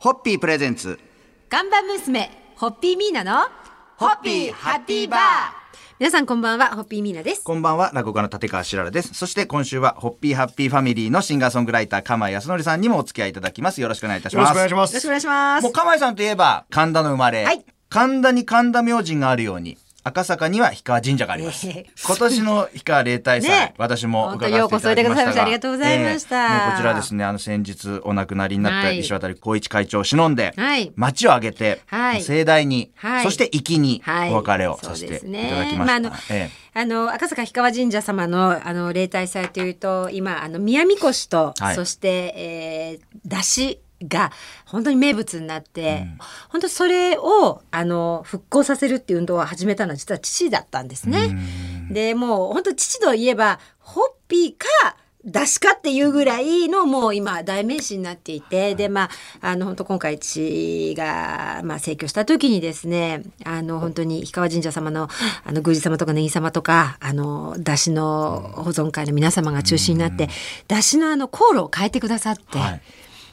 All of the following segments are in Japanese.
ホッピープレゼンツ。看板娘、ホッピーミーナの、ホッピーハッピーバー。皆さんこんばんは、ホッピーミーナです。こんばんは落語家の立川しららです。そして今週はホッピーハッピーファミリーのシンガーソングライター釜井康則さんにもお付き合いいただきます。よろしくお願いいたしよろますしくお願いします。よろしくお願いします。もう釜井さんといえば神田の生まれ、はい。神田に神田明神があるように赤坂には氷川神社があります。ええ。今年の氷川例大祭、ね。私も伺わせていただきましたが本当ようこそおいでくださいましてありがとうございました。ええもうこちらですね、あの先日お亡くなりになったはい。石渡光一会長を忍んで、はい。街を挙げて、はい。盛大に、はい。そして粋にはい。お別れをさせていただきました。そうですねまああのえあの赤坂氷川神社様のあの例大祭というと今あの宮神輿と、はい。そして、えー、出汁が本当に名物になって、本当それをあの復興させるっていう運動を始めたのは実は父だったんですね。でもう本当父といえばホッピーか出しかっていうぐらいのもう今代名詞になっていて、でまああの本当今回父がまあ逝去した時にですねあの本当に氷川神社様のあの宮司様とかネギ様とかあの出汁の保存会の皆様が中心になって出汁のあの航路を変えてくださって。はい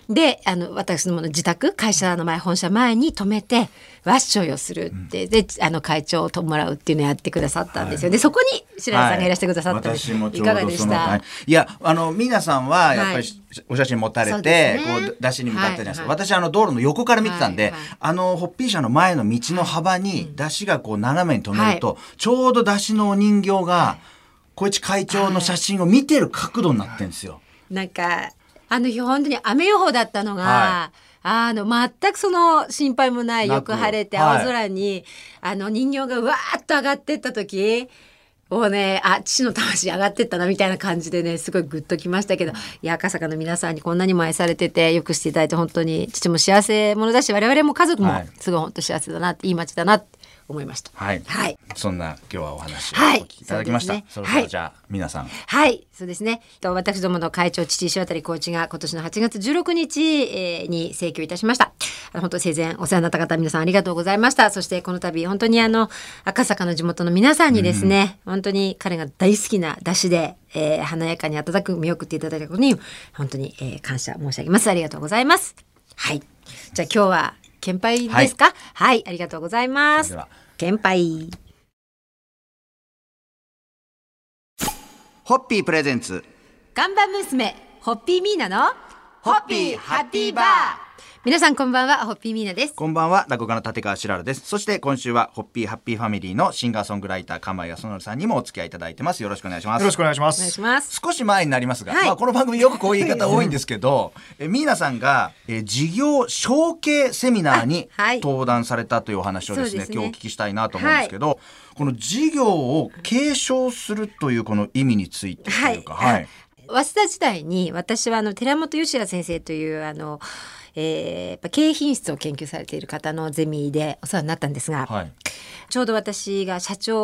であの私の自宅会社の前本社前に止めてワッショイをするって、であの会長ともらうっていうのをやってくださったんですよ、でそこに白石さんがいらしてくださったんです、私もちょいうかがでした？い、いやあの皆さんはやっぱはいりお写真持たれて、ね。こう出しに向かったじゃないですか、はいはい。私あの道路の横から見てたんで、はいはい。あのホッピー車の前の道の幅に出しがこう斜めに止めると、ちょうど出しのお人形が小市会長の写真を見てる角度になってるんですよ。なんかあの日本当に雨予報だったのが、はあの全くその心配もないよく晴れてはい青空に、あの人形がうわーっと上がってった時もうねあ父の魂上がってったなみたいな感じでねすごいグッときましたけどいや赤坂の皆さんにこんなにも愛されててよくしていただいて本当に父も幸せ者だし我々も家族もはい。すごい本当幸せだなっていい街だなって思いました。はい、はい。そんな今日はお話をおはい。聞きいただきました。そうですね。そろそろはい。じゃあ、皆さん。はい、そうですね。と私どもの会長父石渡コーチが今年の8月16日、えーに請求いたしました。あの本当生前お世話になった方皆さんありがとうございました。そしてこの度本当にあの赤坂の地元の皆さんにですね、本当に彼が大好きな出汁で、えー華やかに温かく見送っていただいたことに本当に、えー感謝申し上げます。ありがとうございます。はい。じゃあ今日は献杯ですか？はい、ありがとうございます。献杯。ホッピープレゼンツ看板娘ホッピーミーナのホッピーハッピーバー。皆さんこんばんはホッピーミーナです。こんばんは落語家の立川しららです。そして今週はホッピーハッピーファミリーのシンガーソングライター釜井康則さんにもお付き合いいただいてます。よろしくお願いします。よろしくお願いしまお願いす。します。少し前になりますが、はい。まあ、この番組よくこういう言い方多いんですけど えミーナさんがえ事業承継セミナーに登壇されたというお話をですね,、そうですね。今日お聞きしたいなと思うんですけど、この事業を継承するというこの意味についてというか、はい。はい早稲田時代に私はあの寺本義也先生というあの、えーやっぱ経営品質を研究されている方のゼミでお世話になったんですが、はい。ちょうど私が社長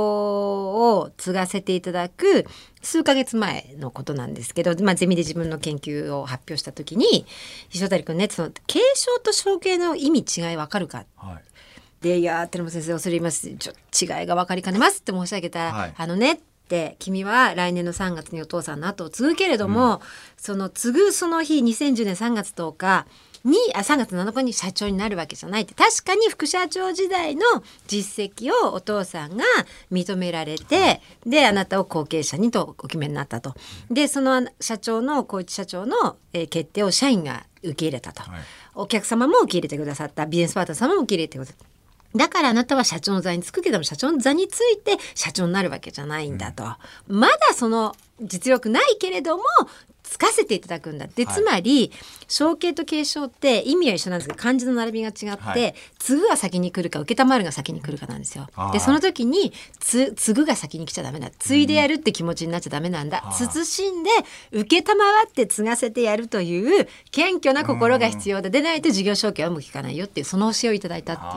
を継がせていただく数ヶ月前のことなんですけど、まあ、ゼミで自分の研究を発表した時に石渡君ねその継承と承継の意味違いわかるか？はい。で「いやー寺本先生恐れ入ります。ちょ違いが分かりかねます」って申し上げたら「はい。あのね」って君は来年の3月にお父さんの後を継ぐけれども、その継ぐその日2010年3月10日にあ3月7日に社長になるわけじゃないって確かに副社長時代の実績をお父さんが認められてであなたを後継者にとお決めになったと。でその社長の小一社長の、えー決定を社員が受け入れたと。はいお客様も受け入れてくださったビジネスパートナー様も受け入れてくださった。だからあなたは社長の座につくけども社長の座について社長になるわけじゃないんだと、まだその実力ないけれどもつかせていただくんだで、はい。つまり承継と継承って意味は一緒なんですけど漢字の並びが違って、はい継ぐが先に来るか承るが先に来るかなんですよ。でその時につ継ぐが先に来ちゃダメだ。継いでやるって気持ちになっちゃダメなんだ、あー。慎んで承って継がせてやるという謙虚な心が必要だでないと事業承継はうまくいかないよっていうその教えをいただいたっていう。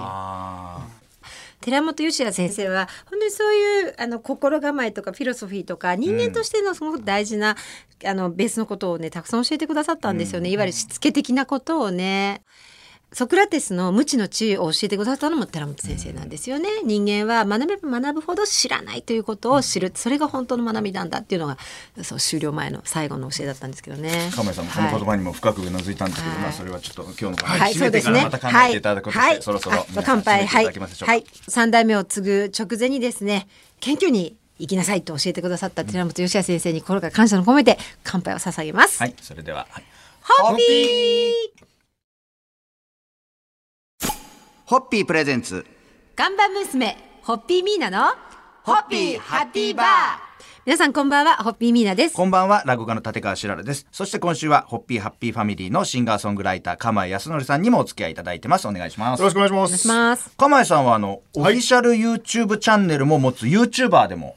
あ寺本義也先生は本当にそういうあの心構えとかフィロソフィーとか人間としてのすごく大事な、あのベースのことをねたくさん教えてくださったんですよね、いわゆるしつけ的なことをね。ソクラテスの無知の知を教えてくださったのも寺本先生なんですよね。人間は学べば学ぶほど知らないということを知る、それが本当の学びなんだっていうのがそう終了前の最後の教えだったんですけどね。亀井さんもその言葉にも深くうなずいたんですけど、はい。まあそれはちょっと今日のはい、締めてからまた考えていただくことで、はい、そろそろ乾杯、締めていたはい、だけますでしょう。か。はい、三代目を継ぐ直前にですね、謙虚に生きなさいと教えてくださった寺本義也先生に心から感謝の込めて乾杯を捧げます。はい、それでは、はいホッピーホッピープレゼンツ看板娘ホッピーミーナのホッピーハッピーバー皆さんこんばんはホッピーミーナですこんばんは、落語家の立川しららです。そして今週は、ホッピーハッピーファミリーのシンガーソングライター、釜井康則さんにもお付き合いいただいてます。お願いしますよろ。しくお願いしまお願いしす。ます釜井さんは、あの、オフィシャル YouTube チャンネルも持つ YouTuber でも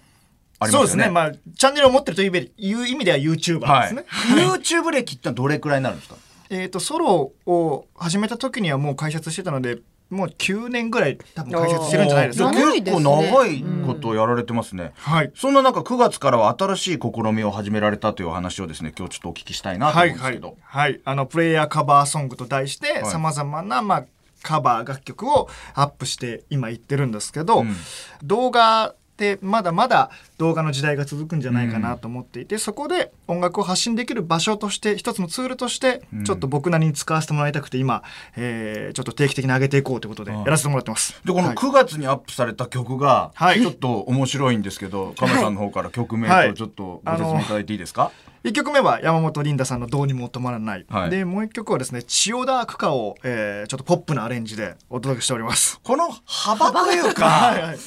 ありますよね。そうですね。まあ、チャンネルを持ってるという意味では YouTuber はいですね。。YouTube 歴ってどれくらいになるんですか？えっと、ソロを始めた時にはもう解説してたので、もう9年ぐらい多分解説してるんじゃないですか。ね結構長いことをやられてますね。はい。そんな中、9月からは新しい試みを始められたというお話をですね、今日ちょっとお聞きしたいなとはいはい思うんですけど。。はい。あの、プレイヤーカバーソングと題して、い様々な、まあ、カバー楽曲をアップして今言ってるんですけど、うん動画でまだまだ動画の時代が続くんじゃないかなと思っていて、そこで音楽を発信できる場所として一つのツールとしてうん。ちょっと僕なりに使わせてもらいたくて今、えーちょっと定期的に上げていこうということではい。やらせてもらってます。で、このはい。9月にアップされた曲が、はい。ちょっと面白いんですけど、亀さんの方から曲名はい。とちょっとご説明いただいていいですか、1曲目は山本リンダさんの「どうにも止まらない」はい。でもう1曲はですね千代田区歌を、えーちょっとポップなアレンジでお届けしております。この幅というか、はいはい。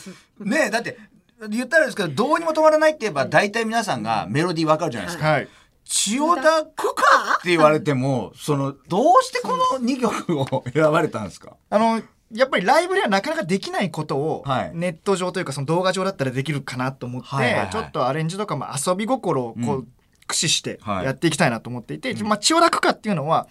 ねえだって、言ったらですけど、どうにも止まらないって言えば、大体皆さんがメロディーわかるじゃないですか。はい。千代田区かって言われても、その、どうしてこの2曲を選ばれたんですか？あのやっぱりライブではなかなかできないことを、はい。ネット上というかその動画上だったらできるかなと思って、はいはいはい。ちょっとアレンジとかも遊び心をこう、うん。駆使してはい。やっていきたいなと思っていて、まあ、千代田区歌っていうのは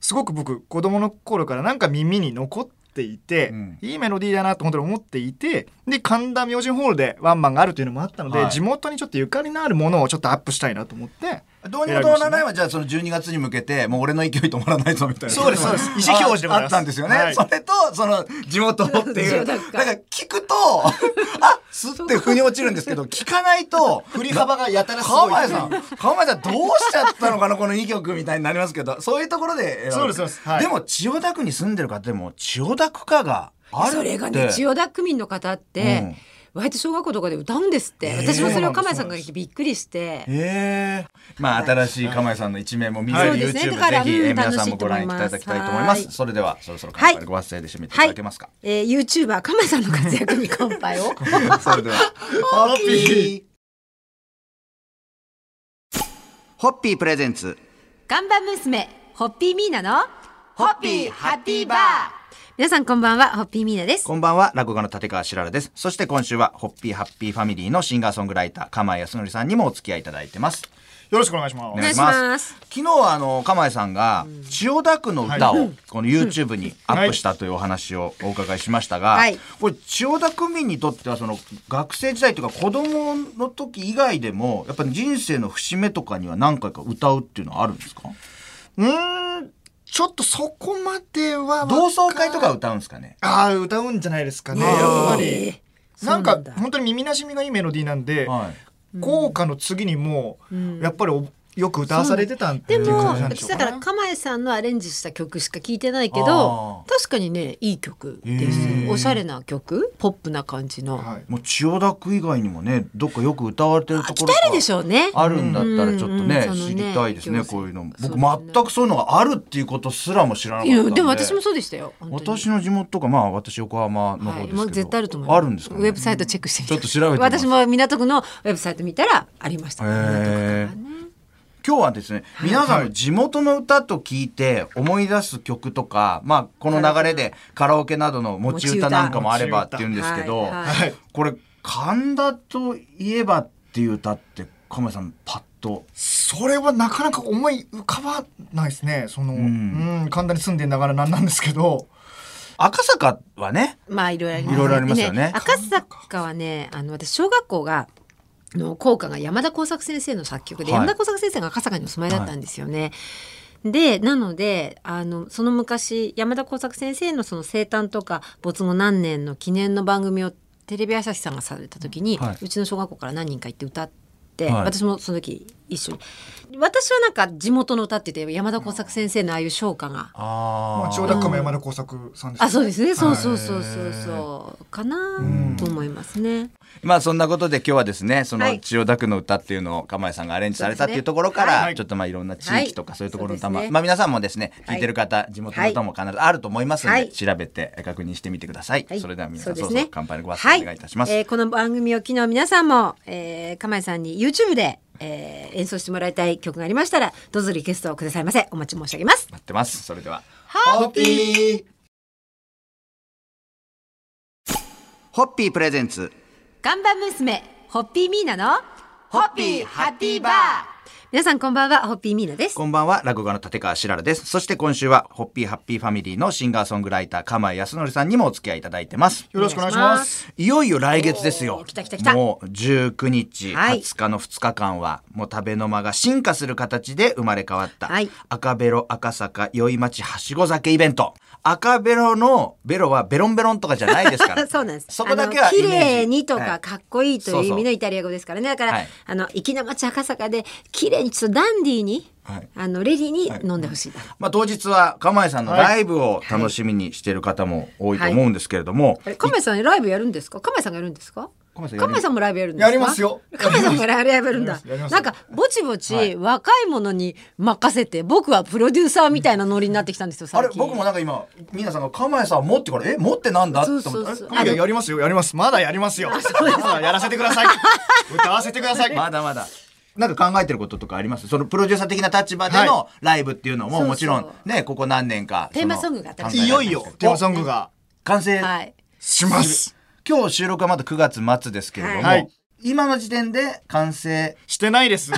すごく僕子供の頃からなんか耳に残っていて、うん。いいメロディーだなと本当に思っていてで神田明神ホールでワンマンがあるというのもあったので、はい。地元にちょっとゆかりのあるものをちょっとアップしたいなと思ってどうにも止まらないは、じゃあその12月に向けて、もう俺の勢い止まらないぞみたいな。そうですそうです意思表示でございますああったんですよね。はいそれと、その、地元っていう。だ千代田区か聞くと、あすって腑に落ちるんですけど、聞かないと、振り幅がやたらすごい川前さん、川前さんどうしちゃったのかな、この2曲みたいになりますけど、そういうところで。そうですそうですはいでも、千代田区に住んでる方でも、千代田区歌があるって。それがね千代田区民の方って、割と小学校とかで歌うんですって、私もそれを釜井さんがびっくりして。へえ。まあ、新しい釜井さんの一面も見れるそうですね YouTube、だからぜひ、う皆さんもご覧いただきたいと思います。はいそれでは、そろそろ乾杯でご発声で締めていただけますか？えー、YouTuber 釜井さんの活躍に乾杯を それでは、ホッピー。ホッピープレゼンツ。看板娘ホッピーミーナのホッピーハッピーバー皆さんこんばんはホッピーミーナですこんばんは、落語家の立川しららです。そして今週は、ホッピーハッピーファミリーのシンガーソングライター、釜井康則さんにもお付き合いいただいてます。よろしくお願いします。お願いします。昨日はあの釜井さんが千代田区の歌をこの YouTube にアップしたというお話をお伺いしましたが、はいこれ千代田区民にとってはその学生時代というか子供の時以外でもやっぱり人生の節目とかには何回か歌うっていうのはあるんですか？うーん、ちょっとそこまでは。同窓会とか歌うんですかね？ああ、歌うんじゃないですかね。やっぱり。えーなんか本当に耳なじみがいいメロディーなんで、はい。効果の次にもう、んやっぱりおよく歌わされてたっていうでも感じなんでしょうかね。私だから。釜井さんのアレンジした曲しか聞いてないけあど確かにねいい曲です。おしゃれな曲ポップな感じの、はい。もう千代田区以外にもねどっかよく歌われてるところ来たるでしょうね。あるんだったらちょっとね、う知りたいですね行政こういうの。僕全くそういうのがあるっていうことすらも知らなかったんで。でも私もそうでしたよ私の地元とかまあ私横浜の方はい、ですけど、もう絶対あると思います。あるんですか、ね、ウェブサイトチェックしてちょっと調べて私も港区のウェブサイト見たらありました、ね今日はですね皆さんの地元の歌と聞いて思い出す曲とか、まあこの流れでカラオケなどの持ち歌なんかもあればっていうんですけど、はいはいはい。これ神田といえばっていう歌って亀井さんパッと。それはなかなか思い浮かばないですね。その、ううんん、神田に住んでながらなんなんですけど、赤坂はねまあいろいろありますよね。で赤坂はねあの私小学校がの校歌が山田耕作先生の作曲で、はい。山田耕作先生が赤坂にお住まいだったんですよね。でなのであのその昔山田耕作先生のその生誕とか没後何年の記念の番組をテレビ朝日さんがされた時に、はい。うちの小学校から何人か行って歌って、はい。私もその時一緒に。私はなんか地元の歌って言って山田耕作先生のああいう唱歌が。あー。まあ千代田区も山田耕作さんですあそうですね。そうはい。そうそうそうそうかなと思いますね。まあそんなことで今日はですねそのはい。千代田区の歌っていうのを釜井さんがアレンジされたっていうところからちょっとまあいろんな地域とかはいそういうところの歌そうですねまあ皆さんもですねはい聞いてる方地元の歌も必ずあると思いますのではい。調べて確認してみてください。はい。それでは皆さんねそろそろ乾杯のご発声お願いいたします。はえーこの番組を昨日皆さんも、えー、釜井さんに YouTube で、えー演奏してもらいたい曲がありましたらどうぞリクエストをくださいませ。お待ち申し上げます。待ってます。それでは。ホッピー。ホッピープレゼンツ。看板娘ホッピーミーナのホッピーハッピーバー皆さんこんばんはホッピーミーナです。こんばんは、落語家の立川しららです。そして今週は、ホッピーハッピーファミリーのシンガーソングライター、釜井康則さんにもお付き合いいただいてます。よろしくお願いしますいよいよ来月ですよ。来た来た来たもう19日、はい20日の2日間は、もう食べの間が進化する形で生まれ変わった、はい赤ベロ赤坂宵町はしご酒イベント。赤ベロのベロはベロンベロンとかじゃないですから。そうなんです。そこだけは綺イメージ麗にとはいかかっこいいという意味のイタリア語ですからね。だから、はいあの粋な町赤坂で綺麗にちょっとダンディーに、はいあのレディーに飲んでほしいな。まあ当日は釜井さんのライブを楽しみにしている方も多いと思うんですけれども、あれ亀井さんライブやるんですか？亀井さんがやるんですか？亀井さんもライブやるんですか？やりますよ。亀井さんもライブやるんだ。なんかぼちぼち、はい。若い者に任せて僕はプロデューサーみたいなノリになってきたんですよ。あれ僕もなんか今皆さんが釜井さん持ってからえ持ってなんだ？って思ってややりますよやります。まだやりますよ。まだやらせてください。歌わせてください。まだまだ。なんか考えてることとかあります？そのプロデューサー的な立場でのライブっていうのももちろんね、ここ何年か。テーマソングがい。よいよテーマソングが。完成。はい。します今日収録はまだ9月末ですけれども、はい。今の時点で完成してないです。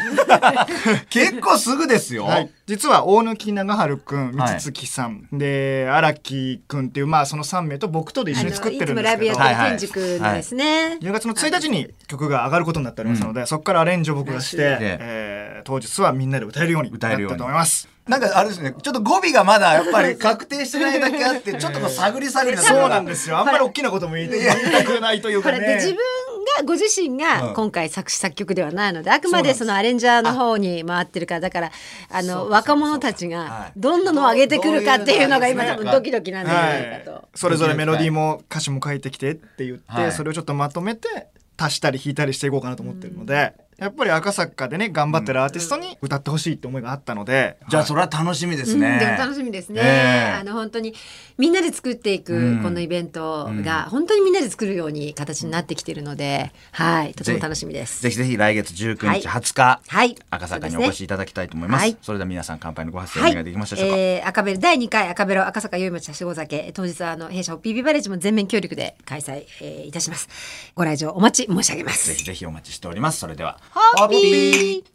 結構すぐですよ。はい、実は大貫長春くんはい三月さん、で荒木くんっていうまあその3名と僕とで一緒に作ってるんですけど。いつもライブやってる天竺のですね。10月の1日に曲が上がることになっておりますので、そこからアレンジを僕がして、でえー当日はみんなで歌えるようになった歌えるように。と思います。なんかあれですね、ちょっと語尾がまだやっぱり確定してないだけあって、ちょっとこう 探り探りそうなんですよ。あんまり大きなことも言いたく ないというこかね。自分がご自身うん。が今回作詞作曲ではないのであくまでそのアレンジャーの方に回ってるからだからあの若者たちがどんなのを上げてくるかっていうのが今多分ドキドキなんじゃないかはい。と。、それぞれメロディーも歌詞も書いてきてって言って、はい。それをちょっとまとめて足したり引いたりしていこうかなと思ってるので、やっぱり赤坂でね頑張ってるアーティストに歌ってほしいって思いがあったので、じゃあそれは楽しみですうん、ね。でも楽しみですね、ええ。あの本当にみんなで作っていくこのイベントが本当にみんなで作るように形になってきてるので、はい。とても楽しみです。ぜひぜひ来月19はい。日、20日、はい。赤坂にお越しいただきたいと思います。はい。それでは皆さん乾杯のご発声はい、お願いできましたでしょうか？えー赤ベロ第2回赤ベロ赤坂宵町はしご酒。当日はあの弊社ホッピービバレッジも全面協力で開催、えーいたします。ご来場お待ち申し上げます。ぜひぜひお待ちしております。それでは、ホッピー